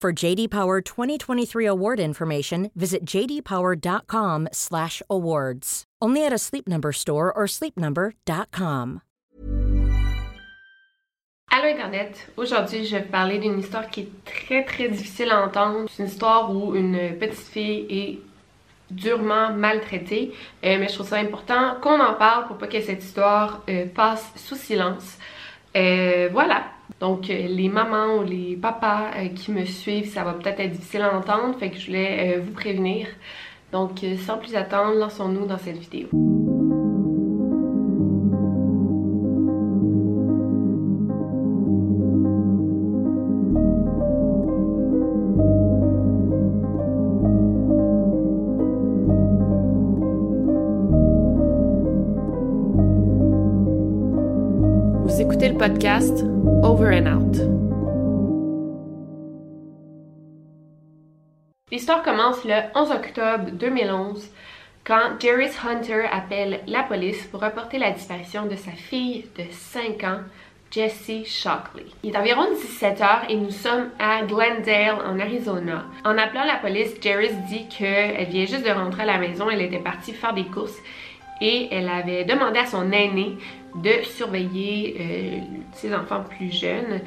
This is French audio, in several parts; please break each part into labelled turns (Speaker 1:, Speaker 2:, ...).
Speaker 1: For JD Power 2023 award information, visit jdpower.com/awards. Only at a Sleep Number store or sleepnumber.com.
Speaker 2: Allô Internet, aujourd'hui je vais parler d'une histoire qui est très très difficile à entendre. C'est une histoire où une petite fille est durement maltraitée, euh, mais je trouve ça important qu'on en parle pour pas que cette histoire euh, passe sous silence. Euh, voilà, donc les mamans ou les papas qui me suivent, ça va peut-être être difficile à entendre, fait que je voulais vous prévenir. Donc sans plus attendre, lançons-nous dans cette vidéo. Podcast Over and Out. L'histoire commence le 11 octobre 2011 quand Jerry Hunter appelle la police pour reporter la disparition de sa fille de 5 ans, Jessie Shockley. Il est environ 17 heures et nous sommes à Glendale, en Arizona. En appelant la police, Jerry dit qu'elle vient juste de rentrer à la maison, elle était partie faire des courses et elle avait demandé à son aîné de surveiller euh, ses enfants plus jeunes.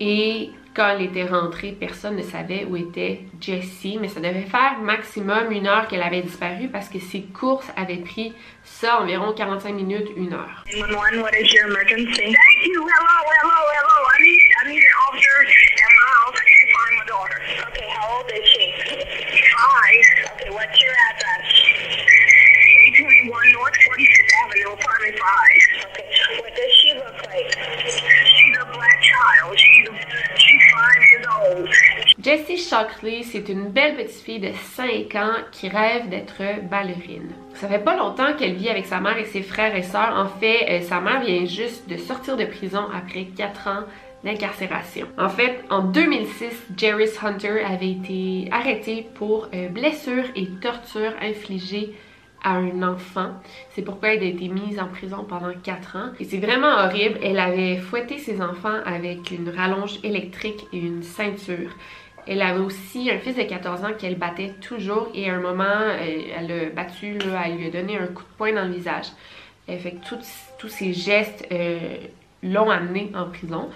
Speaker 2: Et quand elle était rentrée, personne ne savait où était Jessie, mais ça devait faire maximum une heure qu'elle avait disparu parce que ses courses avaient pris ça environ 45 minutes, une heure. Jessie Shockley, c'est une belle petite fille de 5 ans qui rêve d'être ballerine. Ça fait pas longtemps qu'elle vit avec sa mère et ses frères et sœurs. En fait, euh, sa mère vient juste de sortir de prison après 4 ans d'incarcération. En fait, en 2006, Jerry Hunter avait été arrêté pour euh, blessures et tortures infligées à un enfant. C'est pourquoi elle a été mise en prison pendant 4 ans. Et c'est vraiment horrible. Elle avait fouetté ses enfants avec une rallonge électrique et une ceinture. Elle avait aussi un fils de 14 ans qu'elle battait toujours et à un moment, elle l'a battu, elle lui a donné un coup de poing dans le visage. Elle fait tous, ces gestes euh, l'ont amenée en prison.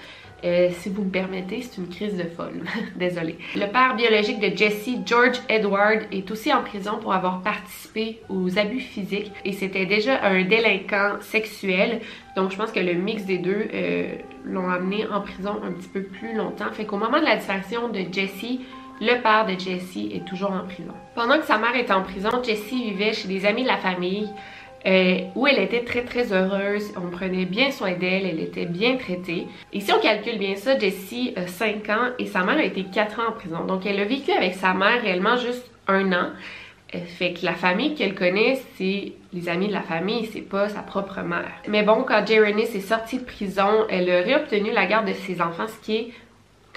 Speaker 2: Euh, si vous me permettez, c'est une crise de folle. Désolée. Le père biologique de Jessie, George Edward, est aussi en prison pour avoir participé aux abus physiques et c'était déjà un délinquant sexuel. Donc je pense que le mix des deux euh, l'ont amené en prison un petit peu plus longtemps. Fait qu'au moment de la disparition de Jessie, le père de Jessie est toujours en prison. Pendant que sa mère était en prison, Jessie vivait chez des amis de la famille. Euh, où elle était très très heureuse, on prenait bien soin d'elle, elle était bien traitée. Et si on calcule bien ça, Jessie a 5 ans et sa mère a été 4 ans en prison. Donc elle a vécu avec sa mère réellement juste un an. Euh, fait que la famille qu'elle connaît, c'est les amis de la famille, c'est pas sa propre mère. Mais bon, quand Jeremy est sortie de prison, elle a réobtenu la garde de ses enfants, ce qui est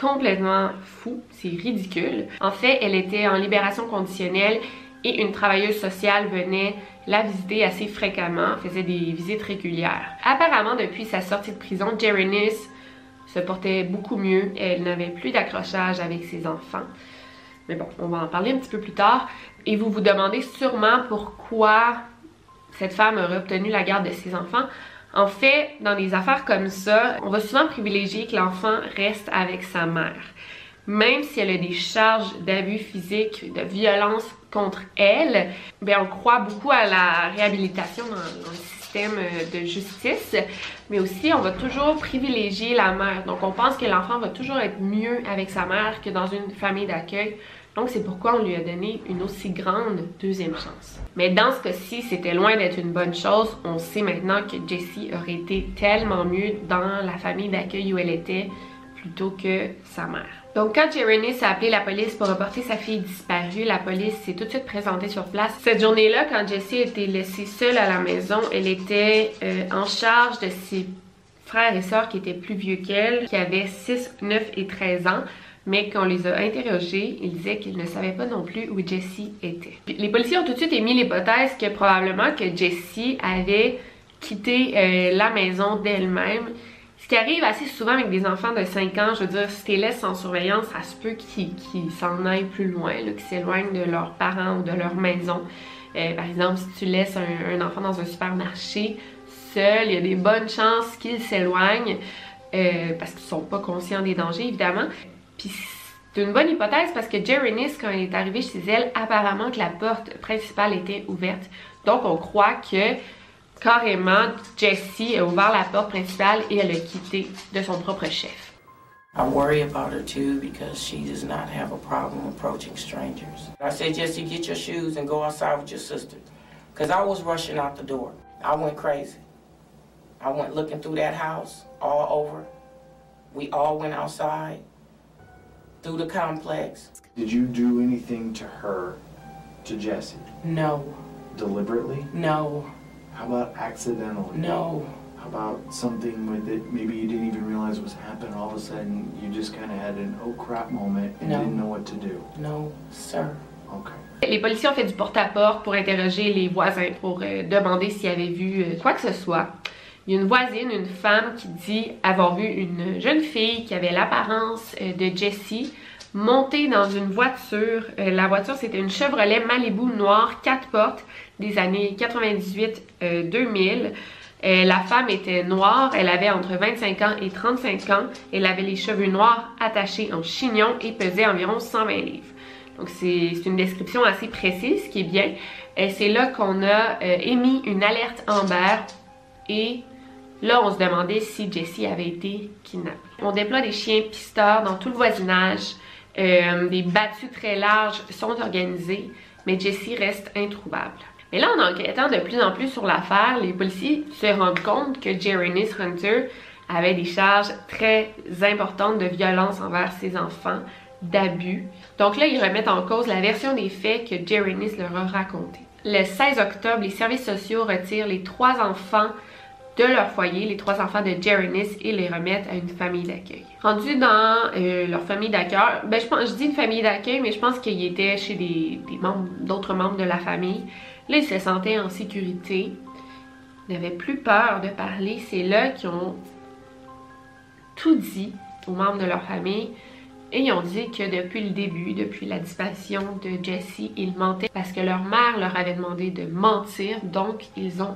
Speaker 2: complètement fou, c'est ridicule. En fait, elle était en libération conditionnelle et une travailleuse sociale venait la visiter assez fréquemment, faisait des visites régulières. Apparemment, depuis sa sortie de prison, Jerry se portait beaucoup mieux. Elle n'avait plus d'accrochage avec ses enfants. Mais bon, on va en parler un petit peu plus tard. Et vous vous demandez sûrement pourquoi cette femme aurait obtenu la garde de ses enfants. En fait, dans des affaires comme ça, on va souvent privilégier que l'enfant reste avec sa mère. Même si elle a des charges d'abus physiques, de violence contre elle, bien, on croit beaucoup à la réhabilitation dans, le système euh, de justice, mais aussi on va toujours privilégier la mère. Donc on pense que l'enfant va toujours être mieux avec sa mère que dans une famille d'accueil. Donc c'est pourquoi on lui a donné une aussi grande deuxième chance. Mais dans ce cas-ci, c'était loin d'être une bonne chose. On sait maintenant que Jessie aurait été tellement mieux dans la famille d'accueil où elle était plutôt que sa mère. Donc quand Jeremy a appelé la police pour reporter sa fille disparue, la police s'est tout de suite présentée sur place. Cette journée-là, quand Jessie été laissée seule à la maison, elle était euh, en charge de ses frères et sœurs qui étaient plus vieux qu'elle, qui avaient 6, 9 et 13 ans. Mais quand on les a interrogés, ils disaient qu'ils ne savaient pas non plus où Jessie était. Les policiers ont tout de suite émis l'hypothèse que probablement que Jessie avait quitté euh, la maison d'elle-même qui arrive assez souvent avec des enfants de 5 ans, je veux dire, si tu les laisses sans surveillance, ça se peut qu'ils s'en aillent plus loin, qu'ils s'éloignent de leurs parents ou de leur maison. Euh, par exemple, si tu laisses un, enfant dans un supermarché seul, il y a des bonnes chances qu'il s'éloigne euh, parce qu'ils sont pas conscients des dangers, évidemment. Puis c'est une bonne hypothèse parce que Jerry Nis, quand elle est arrivée chez elle, apparemment que la porte principale était ouverte. Donc on croit que carrément, Jessie a ouvert la porte principale et elle a quitté de son propre chef.
Speaker 3: I worry about her too because she does not have a problem approaching strangers. I said, Jessie, get your shoes and go outside with your sister. Because I was rushing out the door. I went crazy. I went looking through that house all over. We all went outside, through the complex.
Speaker 4: Did you do anything to her, to Jessie?
Speaker 3: No,
Speaker 4: Deliberately?
Speaker 3: no,
Speaker 4: How about accidentally?
Speaker 3: no.
Speaker 4: How about something with it maybe you didn't even realize was happening? All of a sudden, you just kind of had an oh crap moment and
Speaker 3: No.
Speaker 4: didn't know what to do?
Speaker 3: No, sir.
Speaker 4: Okay.
Speaker 2: Les policiers ont fait du porte-à-porte pour interroger les voisins, pour euh, demander s'ils avaient vu euh, quoi que ce soit. Il y a une voisine, une femme, qui dit avoir vu une jeune fille qui avait l'apparence euh, de Jessie monter dans une voiture. Euh, la voiture, c'était une Chevrolet Malibu noire, quatre portes, des années 98-2000. Euh, la femme était noire, elle avait entre 25 ans et 35 ans, elle avait les cheveux noirs attachés en chignon et pesait environ 120 livres. Donc c'est une description assez précise, ce qui est bien. Euh, c'est là qu'on a euh, émis une alerte Amber et là on se demandait si Jessie avait été kidnappée. On déploie des chiens pisteurs dans tout le voisinage, Euh, des battues très larges sont organisées, mais Jessie reste introuvable. Mais là, en enquêtant de plus en plus sur l'affaire, les policiers se rendent compte que Nis Hunter avait des charges très importantes de violence envers ses enfants, d'abus. Donc là, ils remettent en cause la version des faits que Nis leur a raconté. Le 16 octobre, les services sociaux retirent les trois enfants de leur foyer, les trois enfants de Nis, et les remettent à une famille d'accueil. Rendus dans euh, leur famille d'accueil, ben je, pense, dis une famille d'accueil, mais je pense qu'ils étaient chez des, membres, d'autres membres de la famille. Là, ils se sentaient en sécurité, n'avaient plus peur de parler. C'est là qu'ils ont tout dit aux membres de leur famille. Et ils ont dit que depuis le début, depuis la disparition de Jessie, ils mentaient parce que leur mère leur avait demandé de mentir, donc ils ont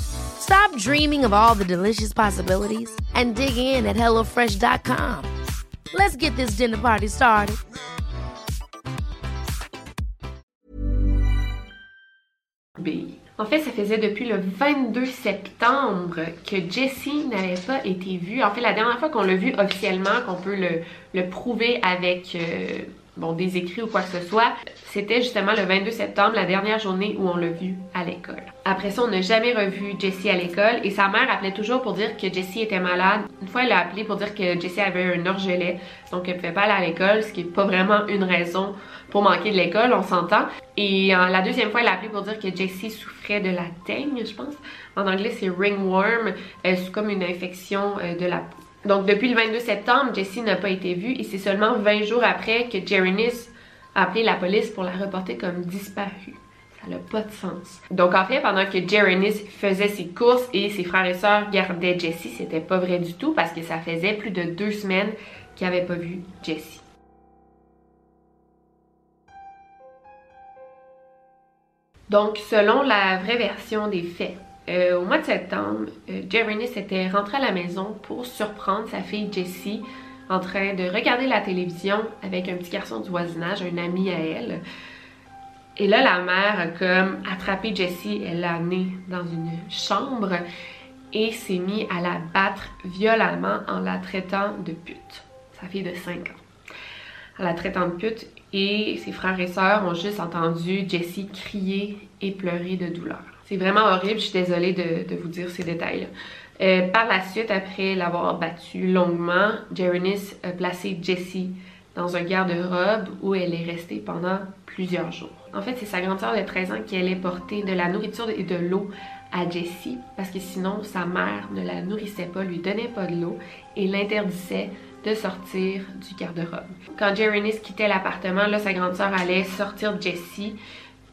Speaker 5: Stop dreaming of all the delicious possibilities and dig in at HelloFresh.com. Let's get this dinner party started.
Speaker 2: En fait, ça faisait depuis le 22 septembre que Jessie n'avait pas été vue. En fait, la dernière fois qu'on l'a vue officiellement, qu'on peut le, le, prouver avec euh, bon, des écrits ou quoi que ce soit, c'était justement le 22 septembre, la dernière journée où on l'a vue à l'école. Après ça, on n'a jamais revu Jessie à l'école et sa mère appelait toujours pour dire que Jessie était malade. Une fois, elle a appelé pour dire que Jessie avait un orgelet, donc elle pouvait pas aller à l'école, ce qui est pas vraiment une raison pour manquer de l'école, on s'entend. Et euh, la deuxième fois, elle a appelé pour dire que Jessie souffrait de la teigne, je pense. En anglais, c'est ringworm. Euh, c'est comme une infection euh, de la peau. Donc, depuis le 22 septembre, Jessie n'a pas été vue et c'est seulement 20 jours après que Jerrynis a appelé la police pour la reporter comme disparue. Ça n'a pas de sens. Donc, en fait, pendant que Jerrynis faisait ses courses et ses frères et sœurs gardaient Jessie, c'était pas vrai du tout parce que ça faisait plus de deux semaines qu'ils n'avaient pas vu Jessie. Donc, selon la vraie version des faits, euh, au mois de septembre, euh, Jeremy s'était rentré à la maison pour surprendre sa fille Jessie en train de regarder la télévision avec un petit garçon du voisinage, un ami à elle. Et là, la mère a comme attrapé Jessie, elle l'a amenée dans une chambre et s'est mis à la battre violemment en la traitant de pute. Sa fille de 5 ans. En la traitant de pute et ses frères et sœurs ont juste entendu Jessie crier et pleurer de douleur. C'est vraiment horrible, je suis désolée de, vous dire ces détails. Euh, par la suite, après l'avoir battue longuement, Jerenis a placé Jessie dans un garde-robe où elle est restée pendant plusieurs jours. En fait, c'est sa grande sœur de 13 ans qui allait porter de la nourriture et de l'eau à Jessie parce que sinon sa mère ne la nourrissait pas, lui donnait pas de l'eau et l'interdisait de sortir du garde-robe. Quand Jerenis quittait l'appartement, là, sa grande sœur allait sortir Jessie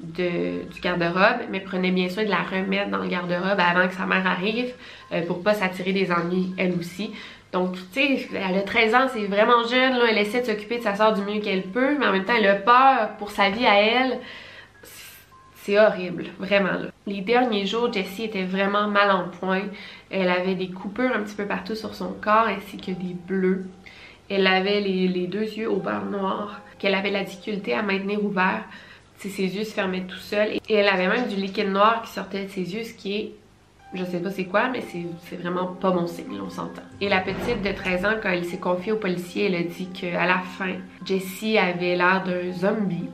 Speaker 2: du garde-robe, mais prenait bien soin de la remettre dans le garde-robe avant que sa mère arrive euh, pour pas s'attirer des ennuis elle aussi. Donc, tu sais, elle a 13 ans, c'est vraiment jeune, elle essaie de s'occuper de sa soeur du mieux qu'elle peut, mais en même temps, elle a peur pour sa vie à elle. C'est horrible, vraiment. Les derniers jours, Jessie était vraiment mal en point. Elle avait des coupures un petit peu partout sur son corps, ainsi que des bleus. Elle avait les, les deux yeux au beurre noir, qu'elle avait la difficulté à maintenir ouverts ses yeux se fermaient tout seuls. Et elle avait même du liquide noir qui sortait de ses yeux, ce qui est, je sais pas c'est quoi, mais c'est vraiment pas bon signe, on s'entend. Et la petite de 13 ans, quand elle s'est confiée au policier, elle a dit qu'à la fin, Jessie avait l'air d'un zombie.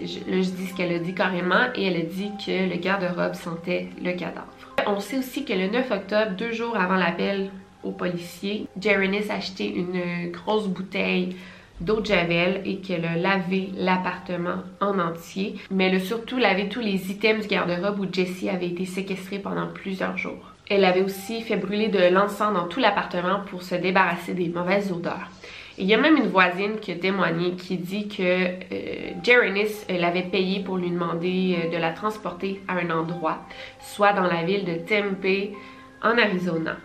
Speaker 2: Là, je dis ce qu'elle a dit carrément, et elle a dit que le garde-robe sentait le cadavre. On sait aussi que le 9 octobre, deux jours avant l'appel au policier, Jerenis a acheté une grosse bouteille d'eau de javel et qu'elle a lavé l'appartement en entier, mais elle a surtout lavé tous les items du garde-robe où Jessie avait été séquestrée pendant plusieurs jours. Elle avait aussi fait brûler de l'encens dans tout l'appartement pour se débarrasser des mauvaises odeurs. il y a même une voisine qui a témoigné qui dit que euh, l'avait payé pour lui demander euh, de la transporter à un endroit, soit dans la ville de Tempe, en Arizona.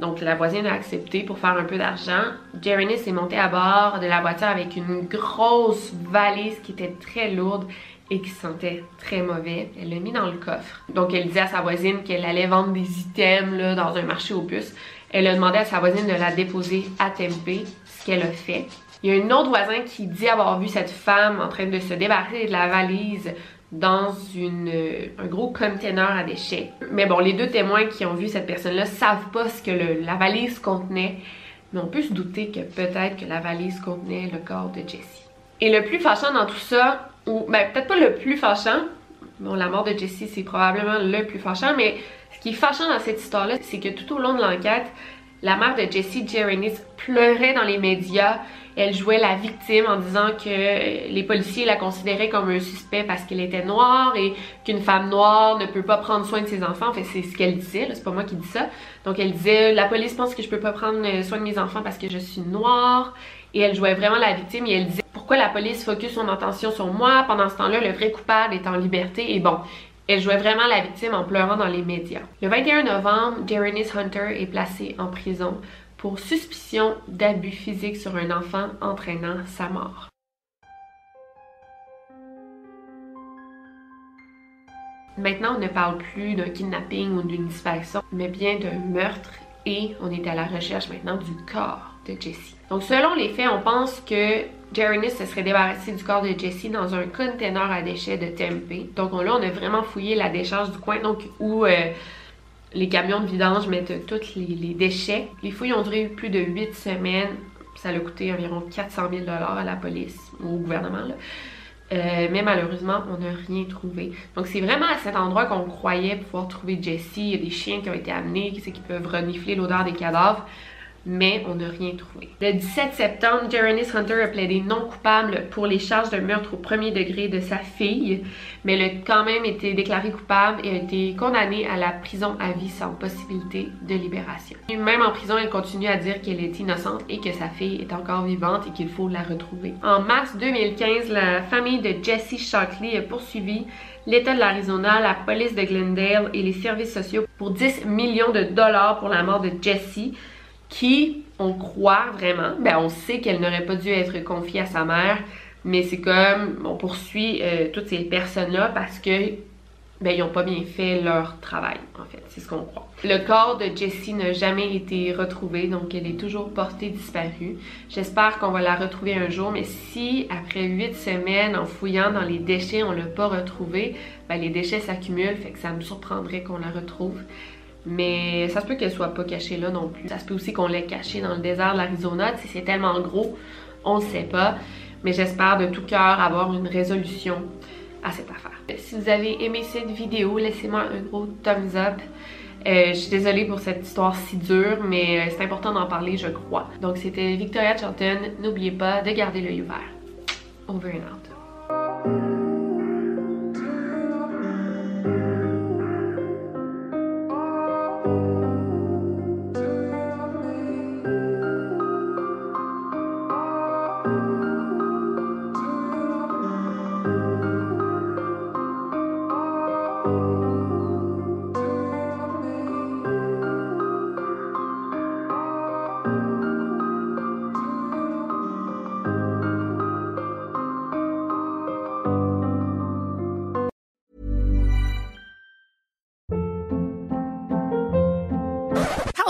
Speaker 2: Donc la voisine a accepté pour faire un peu d'argent. Jeremy s'est monté à bord de la voiture avec une grosse valise qui était très lourde et qui sentait très mauvais. Elle l'a mis dans le coffre. Donc elle dit à sa voisine qu'elle allait vendre des items dans un marché aux puces. Elle a demandé à sa voisine de la déposer à Tempe, ce qu'elle a fait. Il y a un autre voisin qui dit avoir vu cette femme en train de se débarrasser de la valise dans une, un gros container à déchets. Mais bon, les deux témoins qui ont vu cette personne-là savent pas ce que la valise contenait, mais on peut se douter que peut-être que la valise contenait le corps de Jessie. Et le plus fâchant dans tout ça, ou ben peut-être pas le plus fâchant, bon la mort de Jessie c'est probablement le plus fâchant, mais ce qui est fâchant dans cette histoire-là, c'est que tout au long de l'enquête, la mère de Jessie Jerenis pleurait dans les médias. Elle jouait la victime en disant que les policiers la considéraient comme un suspect parce qu'elle était noire et qu'une femme noire ne peut pas prendre soin de ses enfants. Enfin, c'est ce qu'elle disait, c'est pas moi qui dis ça. Donc elle disait la police pense que je peux pas prendre soin de mes enfants parce que je suis noire. Et elle jouait vraiment la victime et elle disait pourquoi la police focus son attention sur moi? Pendant ce temps-là, le vrai coupable est en liberté. Et bon, elle jouait vraiment la victime en pleurant dans les médias. Le 21 novembre, Jerenis Hunter est placée en prison pour suspicion d'abus physique sur un enfant entraînant sa mort. Maintenant, on ne parle plus d'un kidnapping ou d'une disparition, mais bien d'un meurtre et on est à la recherche maintenant du corps de Jessie. Donc selon les faits, on pense que Jeremy se serait débarrassé du corps de Jessie dans un container à déchets de Tempe. Donc là, on a vraiment fouillé la décharge du coin, donc où euh, les camions de vidange mettent tous les, déchets. Les fouilles ont duré plus de 8 semaines. Ça a coûté environ 400 000 à la police ou au gouvernement. Euh, mais malheureusement, on n'a rien trouvé. Donc c'est vraiment à cet endroit qu'on croyait pouvoir trouver Jessie. Il y a des chiens qui ont été amenés, qui, qui peuvent renifler l'odeur des cadavres mais on n'a rien trouvé. Le 17 septembre, Jeremy Hunter a plaidé non coupable pour les charges de meurtre au premier degré de sa fille, mais elle a quand même été déclaré coupable et a été condamné à la prison à vie sans possibilité de libération. Même en prison, elle continue à dire qu'elle est innocente et que sa fille est encore vivante et qu'il faut la retrouver. En mars 2015, la famille de Jesse Shockley a poursuivi l'État de l'Arizona, la police de Glendale et les services sociaux pour 10 millions de dollars pour la mort de Jesse qui, on croit vraiment, ben on sait qu'elle n'aurait pas dû être confiée à sa mère, mais c'est comme on poursuit euh, toutes ces personnes-là parce que ben ils n'ont pas bien fait leur travail, en fait, c'est ce qu'on croit. Le corps de Jessie n'a jamais été retrouvé, donc elle est toujours portée disparue. J'espère qu'on va la retrouver un jour, mais si après huit semaines en fouillant dans les déchets, on l'a pas retrouvée, ben les déchets s'accumulent, fait que ça me surprendrait qu'on la retrouve. Mais ça se peut qu'elle soit pas cachée là non plus. Ça se peut aussi qu'on l'ait cachée dans le désert de l'Arizona. Si c'est tellement gros, on ne sait pas. Mais j'espère de tout cœur avoir une résolution à cette affaire. Si vous avez aimé cette vidéo, laissez-moi un gros thumbs up. Euh, je suis désolée pour cette histoire si dure, mais euh, c'est important d'en parler, je crois. Donc c'était Victoria Charlton. N'oubliez pas de garder l'œil ouvert. Over and out.